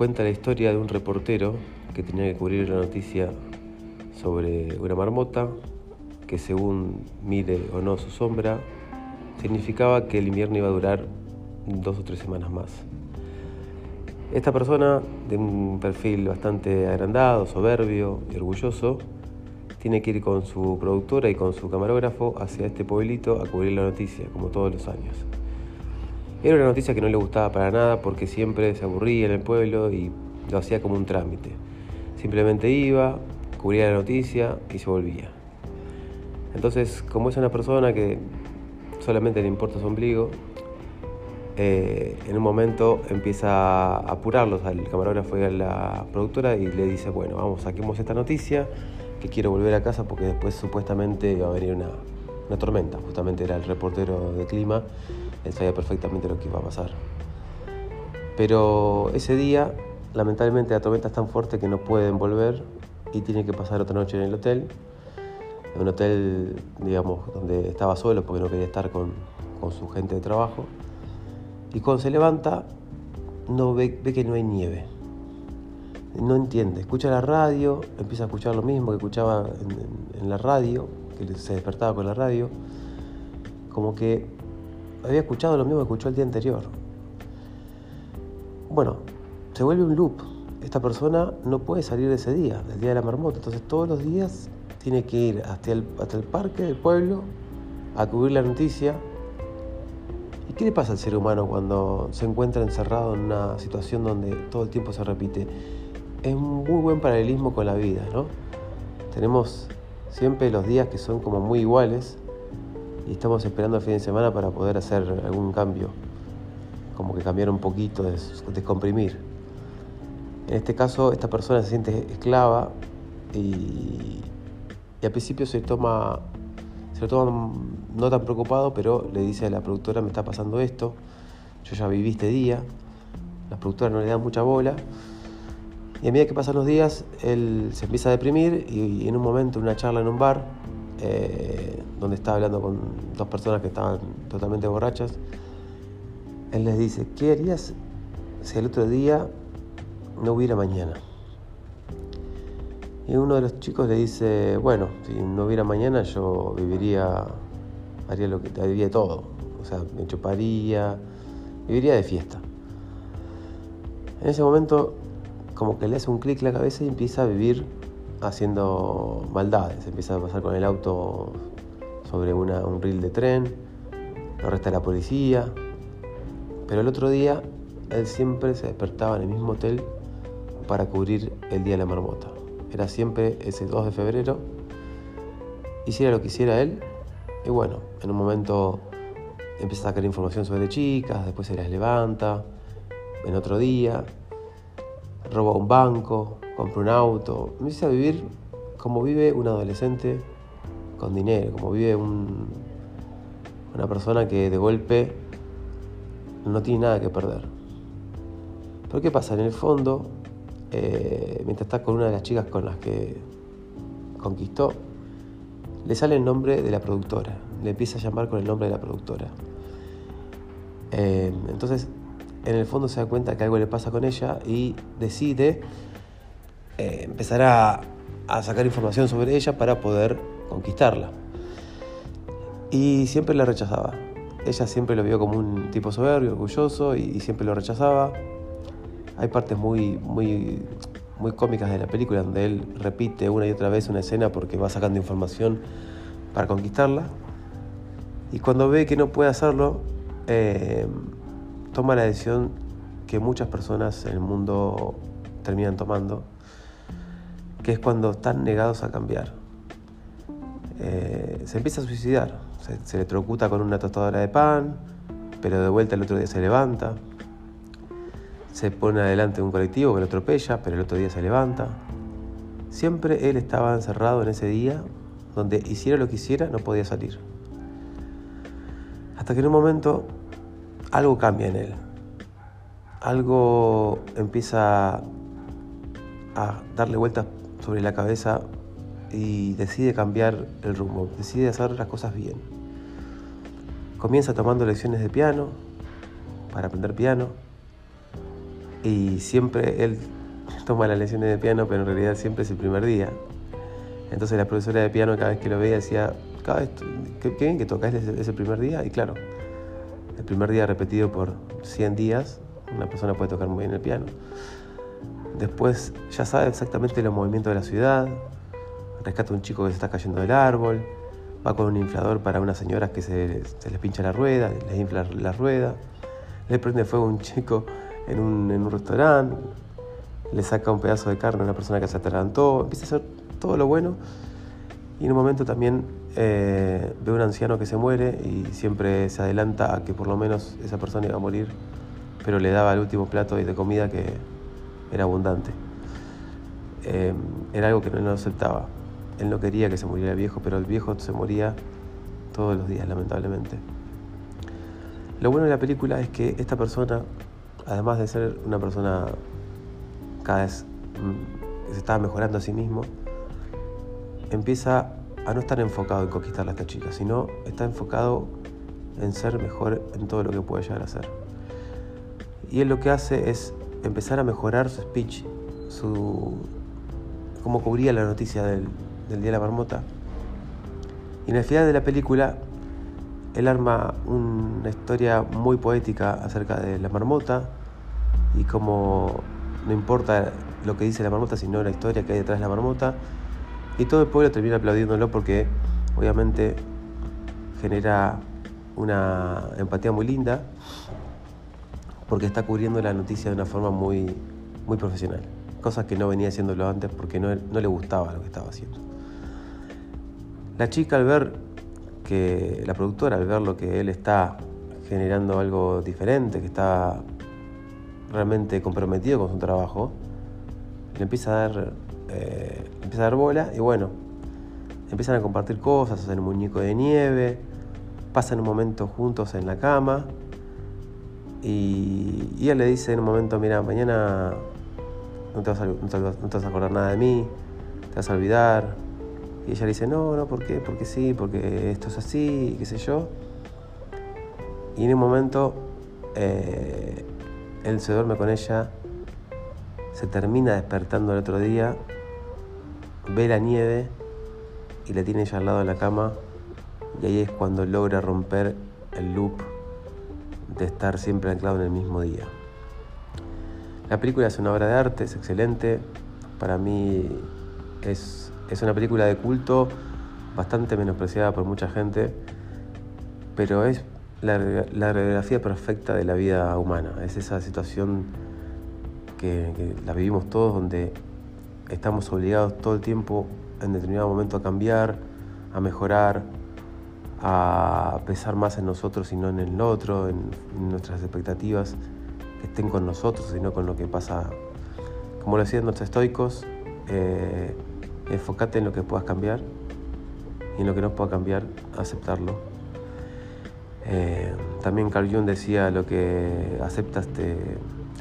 cuenta la historia de un reportero que tenía que cubrir la noticia sobre una marmota que según mire o no su sombra, significaba que el invierno iba a durar dos o tres semanas más. Esta persona, de un perfil bastante agrandado, soberbio y orgulloso, tiene que ir con su productora y con su camarógrafo hacia este pueblito a cubrir la noticia, como todos los años. Era una noticia que no le gustaba para nada porque siempre se aburría en el pueblo y lo hacía como un trámite. Simplemente iba, cubría la noticia y se volvía. Entonces, como es una persona que solamente le importa su ombligo, eh, en un momento empieza a apurarlos al camarógrafo y a la productora y le dice, bueno, vamos, saquemos esta noticia, que quiero volver a casa porque después supuestamente iba a venir una, una tormenta. Justamente era el reportero de clima él sabía perfectamente lo que iba a pasar. Pero ese día, lamentablemente, la tormenta es tan fuerte que no pueden volver y tienen que pasar otra noche en el hotel. En un hotel, digamos, donde estaba solo porque no quería estar con, con su gente de trabajo. Y cuando se levanta, no ve, ve que no hay nieve. No entiende. Escucha la radio, empieza a escuchar lo mismo que escuchaba en, en la radio, que se despertaba con la radio. Como que había escuchado lo mismo que escuchó el día anterior. Bueno, se vuelve un loop. Esta persona no puede salir de ese día, del día de la marmota. Entonces todos los días tiene que ir hasta el, hasta el parque del pueblo a cubrir la noticia. ¿Y qué le pasa al ser humano cuando se encuentra encerrado en una situación donde todo el tiempo se repite? Es un muy buen paralelismo con la vida, ¿no? Tenemos siempre los días que son como muy iguales y estamos esperando el fin de semana para poder hacer algún cambio, como que cambiar un poquito, descomprimir. En este caso, esta persona se siente esclava y, al principio se toma, se lo toma no tan preocupado, pero le dice a la productora, me está pasando esto, yo ya viví este día, la productora no le da mucha bola. Y a medida que pasan los días, él se empieza a deprimir y, en un momento, en una charla en un bar, eh, donde estaba hablando con dos personas que estaban totalmente borrachas, él les dice, ¿qué harías si el otro día no hubiera mañana? Y uno de los chicos le dice, bueno, si no hubiera mañana yo viviría, haría lo que haría todo, o sea, me chuparía, viviría de fiesta. En ese momento como que le hace un clic la cabeza y empieza a vivir haciendo maldades, empieza a pasar con el auto sobre un reel de tren, lo arresta la policía, pero el otro día él siempre se despertaba en el mismo hotel para cubrir el Día de la Marmota. Era siempre ese 2 de febrero, hiciera lo que hiciera él, y bueno, en un momento empieza a sacar información sobre chicas, después se las levanta, en otro día, roba un banco, compra un auto, empieza a vivir como vive un adolescente con dinero, como vive una persona que de golpe no tiene nada que perder. Pero ¿qué pasa? En el fondo, eh, mientras está con una de las chicas con las que conquistó, le sale el nombre de la productora, le empieza a llamar con el nombre de la productora. Eh, entonces, en el fondo se da cuenta que algo le pasa con ella y decide eh, empezar a, sacar información sobre ella para poder conquistarla. Y siempre la rechazaba. Ella siempre lo vio como un tipo soberbio, orgulloso y, siempre lo rechazaba. Hay partes muy, muy, muy cómicas de la película donde él repite una y otra vez una escena porque va sacando información para conquistarla. Y cuando ve que no puede hacerlo, eh, toma la decisión que muchas personas en el mundo terminan tomando, que es cuando están negados a cambiar. Eh, se empieza a suicidar, se, se electrocuta con una tostadora de pan, pero de vuelta el otro día se levanta, se pone adelante un colectivo que lo atropella, pero el otro día se levanta. Siempre él estaba encerrado en ese día donde hiciera lo que hiciera no podía salir. Hasta que en un momento algo cambia en él. Algo empieza a darle vueltas sobre la cabeza y decide cambiar el rumbo, decide hacer las cosas bien. Comienza tomando lecciones de piano para aprender piano Y siempre él toma las lecciones de piano, pero en realidad siempre es el primer día. Entonces la profesora de piano cada vez que lo veía decía, cada vez, qué, bien que tocas ese, primer día. Y claro, el primer día repetido por 100 días, una persona puede tocar muy bien el piano. Después ya sabe exactamente los movimientos de la ciudad, rescata a un chico que se está cayendo del árbol, va con un inflador para unas señoras que se, les pincha la rueda, les infla la rueda, le prende fuego a un chico en un, restaurante, le saca un pedazo de carne a una persona que se atragantó, empieza a hacer todo lo bueno. Y en un momento también eh, ve a un anciano que se muere y siempre se adelanta a que por lo menos esa persona iba a morir, pero le daba el último plato de comida que era abundante. Eh, era algo que no, no aceptaba. Él no quería que se muriera el viejo, pero el viejo se moría todos los días, lamentablemente. Lo bueno de la película es que esta persona, además de ser una persona cada vez mm, que se estaba mejorando a sí mismo, empieza a no estar enfocado en conquistar a esta chica, sino está enfocado en ser mejor en todo lo que puede llegar a ser. Y él lo que hace es empezar a mejorar su speech, su cómo cubría la noticia del, del Día de la Marmota. Y en el final de la película, él arma una historia muy poética acerca de la marmota y cómo no importa lo que dice la marmota, sino la historia que hay detrás de la marmota. Y todo el pueblo termina aplaudiéndolo porque obviamente genera una empatía muy linda porque está cubriendo la noticia de una forma muy, muy profesional. Cosas que no venía haciéndolo antes porque no, no le gustaba lo que estaba haciendo. La chica al ver que, la productora al ver lo que él está generando algo diferente, que está realmente comprometido con su trabajo, le empieza a dar, eh, empieza a dar bola y bueno, empiezan a compartir cosas, hacen un muñeco de nieve, pasan un momento juntos en la cama y, y él le dice en un momento, mira, mañana no te, vas a, no te vas a acordar nada de mí, te vas a olvidar, y ella le dice, no, no, ¿por qué? Porque sí, porque esto es así, qué sé yo. Y en un momento eh, él se duerme con ella, se termina despertando el otro día, ve la nieve y la tiene ella al lado de la cama y ahí es cuando logra romper el loop de estar siempre anclado en el mismo día. La película es una obra de arte, es excelente, para mí es es una película de culto bastante menospreciada por mucha gente, pero es la, radiografía perfecta de la vida humana. Es esa situación que, que, la vivimos todos donde estamos obligados todo el tiempo en determinado momento a cambiar, a mejorar, a pensar más en nosotros y no en el otro, en, nuestras expectativas que estén con nosotros y no con lo que pasa. Como lo decían los estoicos, eh, enfócate en lo que puedas cambiar y en lo que no pueda cambiar, aceptarlo. Eh, también Carl Jung decía, lo que aceptas te,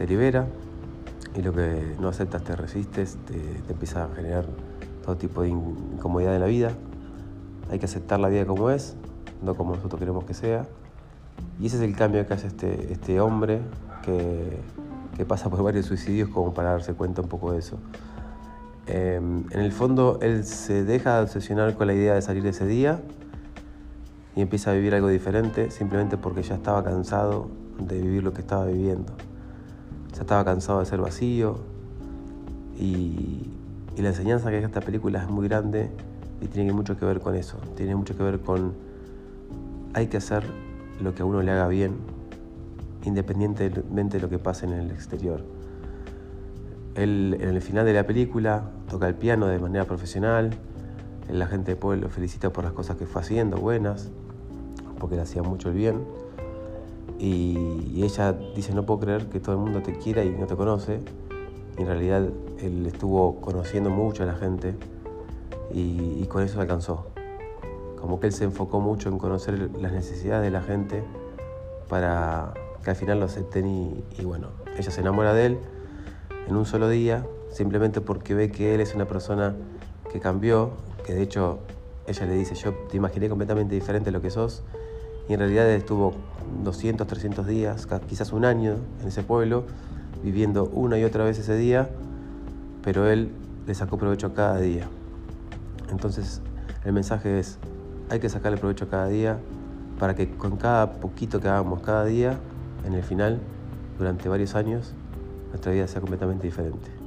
libera y lo que no aceptas te resistes, te, te, empieza a generar todo tipo de incomodidad en la vida. Hay que aceptar la vida como es, no como nosotros queremos que sea. Y ese es el cambio que hace este, este hombre que, que pasa por varios suicidios como para darse cuenta un poco de eso. Em, en el fondo, él se deja de obsesionar con la idea de salir ese día y empieza a vivir algo diferente simplemente porque ya estaba cansado de vivir lo que estaba viviendo. Ya estaba cansado de ser vacío y, y la enseñanza que deja esta película es muy grande y tiene mucho que ver con eso. Tiene mucho que ver con hay que hacer lo que a uno le haga bien independientemente de lo que pase en el exterior. Él en el final de la película toca el piano de manera profesional, la gente de pueblo lo felicita por las cosas que fue haciendo, buenas, porque le hacía mucho el bien. Y, ella dice, no puedo creer que todo el mundo te quiera y no te conoce. Y en realidad él estuvo conociendo mucho a la gente y, con eso alcanzó. Como que él se enfocó mucho en conocer las necesidades de la gente para que al final lo acepten y, bueno, ella se enamora de él en un solo día, simplemente porque ve que él es una persona que cambió, que de hecho ella le dice, yo te imaginé completamente diferente a lo que sos, y en realidad estuvo 200, 300 días, quizás un año en ese pueblo, viviendo una y otra vez ese día, pero él le sacó provecho cada día. Entonces el mensaje es, hay que sacarle provecho a cada día para que con cada poquito que hagamos cada día, en el final, durante varios años, nuestra vida sea completamente diferente.